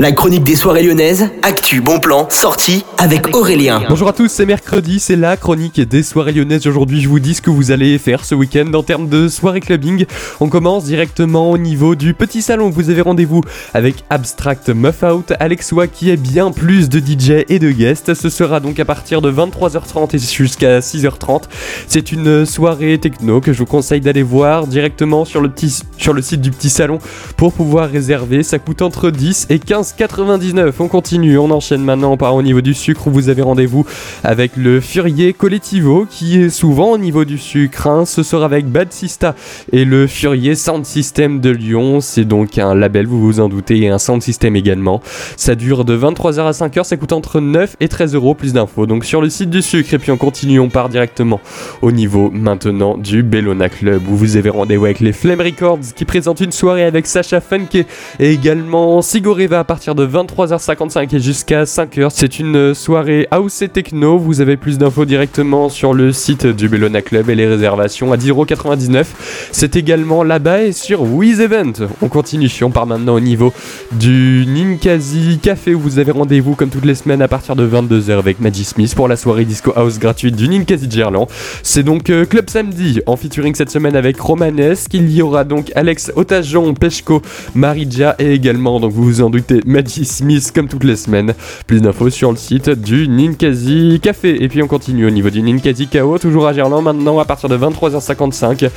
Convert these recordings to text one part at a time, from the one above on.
La chronique des soirées lyonnaises, actu, bon plan, sortie avec Aurélien. Bonjour à tous, c'est mercredi, c'est la chronique des soirées lyonnaises. Aujourd'hui, je vous dis ce que vous allez faire ce week-end en termes de soirée clubbing. On commence directement au niveau du petit salon. Vous avez rendez-vous avec Abstract Muff Out, Alexwa qui est bien plus de DJ et de guests. Ce sera donc à partir de 23h30 et jusqu'à 6h30. C'est une soirée techno que je vous conseille d'aller voir directement sur le, petit, sur le site du petit salon pour pouvoir réserver. Ça coûte entre 10 et 15 99. On continue, on enchaîne maintenant par au niveau du sucre où vous avez rendez-vous avec le Furier Collectivo qui est souvent au niveau du sucre. Hein. Ce sera avec Bad Sista et le Furier Sound System de Lyon. C'est donc un label, vous vous en doutez, et un sound system également. Ça dure de 23h à 5h, ça coûte entre 9 et 13 euros. Plus d'infos donc sur le site du sucre. Et puis on continue, on part directement au niveau maintenant du Bellona Club où vous avez rendez-vous avec les Flame Records qui présentent une soirée avec Sacha Funke et également Sigoreva de 23h55 et jusqu'à 5h. C'est une soirée house et techno. Vous avez plus d'infos directement sur le site du Bellona Club et les réservations à 10,99€. C'est également là-bas et sur Wiz Event. On continue, on part maintenant au niveau du Ninkasi Café où vous avez rendez-vous comme toutes les semaines à partir de 22h avec Maggie Smith pour la soirée disco house gratuite du Ninkasi Gerland. C'est donc euh, Club Samedi en featuring cette semaine avec Romanesque. Il y aura donc Alex Otajon, Peshko, Marija et également, donc vous vous en doutez, Magic Smith comme toutes les semaines. Plus d'infos sur le site du Ninkasi Café. Et puis on continue au niveau du Ninkasi KO, toujours à Gerland maintenant à partir de 23h55.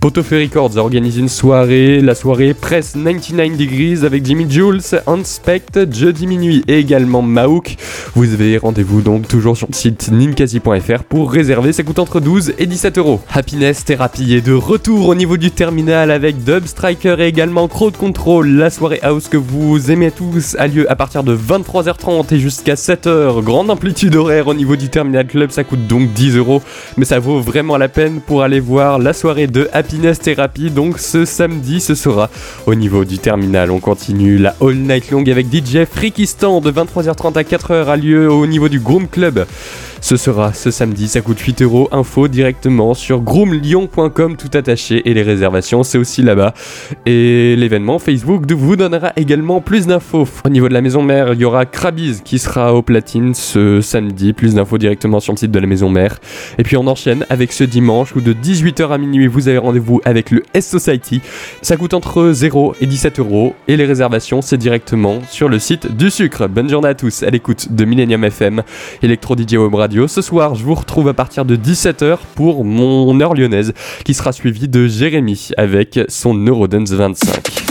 Potofe Records organise une soirée, la soirée Press 99 Degrees avec Jimmy Jules, Inspect, jeudi minuit et également Maouk. Vous avez rendez-vous donc toujours sur le site ninkasi.fr pour réserver. Ça coûte entre 12 et 17 euros. Happiness Therapy est de retour au niveau du terminal avec Dub Striker et également Crowd Control, la soirée house que vous aimez tous a lieu à partir de 23h30 et jusqu'à 7h. Grande amplitude horaire au niveau du Terminal Club, ça coûte donc 10 euros, mais ça vaut vraiment la peine pour aller voir la soirée de Happiness Therapy. Donc ce samedi, ce sera au niveau du Terminal. On continue la All Night Long avec DJ Freakistan de 23h30 à 4h a lieu au niveau du Groom Club. Ce sera ce samedi, ça coûte 8 euros. Info directement sur groomlyon.com tout attaché et les réservations c'est aussi là-bas. Et l'événement Facebook vous donnera également plus d'infos. Au niveau de la maison mère, il y aura Krabiz qui sera au platine ce samedi. Plus d'infos directement sur le site de la maison mère. Et puis on enchaîne avec ce dimanche où de 18h à minuit vous avez rendez-vous avec le S Society. Ça coûte entre 0 et 17 euros et les réservations c'est directement sur le site du sucre. Bonne journée à tous à l'écoute de Millennium FM, Electro DJ Web Ce soir, je vous retrouve à partir de 17h pour mon heure lyonnaise, qui sera suivi de Jérémy avec son Eurodance 25.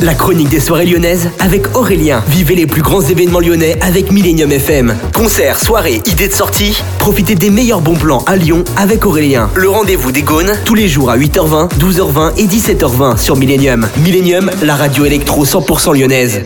La chronique des soirées lyonnaises avec Aurélien. Vivez les plus grands événements lyonnais avec Millennium FM. Concerts, soirées, idées de sortie. Profitez des meilleurs bons plans à Lyon avec Aurélien. Le rendez-vous des Gaunes tous les jours à 8h20, 12h20 et 17h20 sur Millennium. Millennium, la radio électro 100% lyonnaise.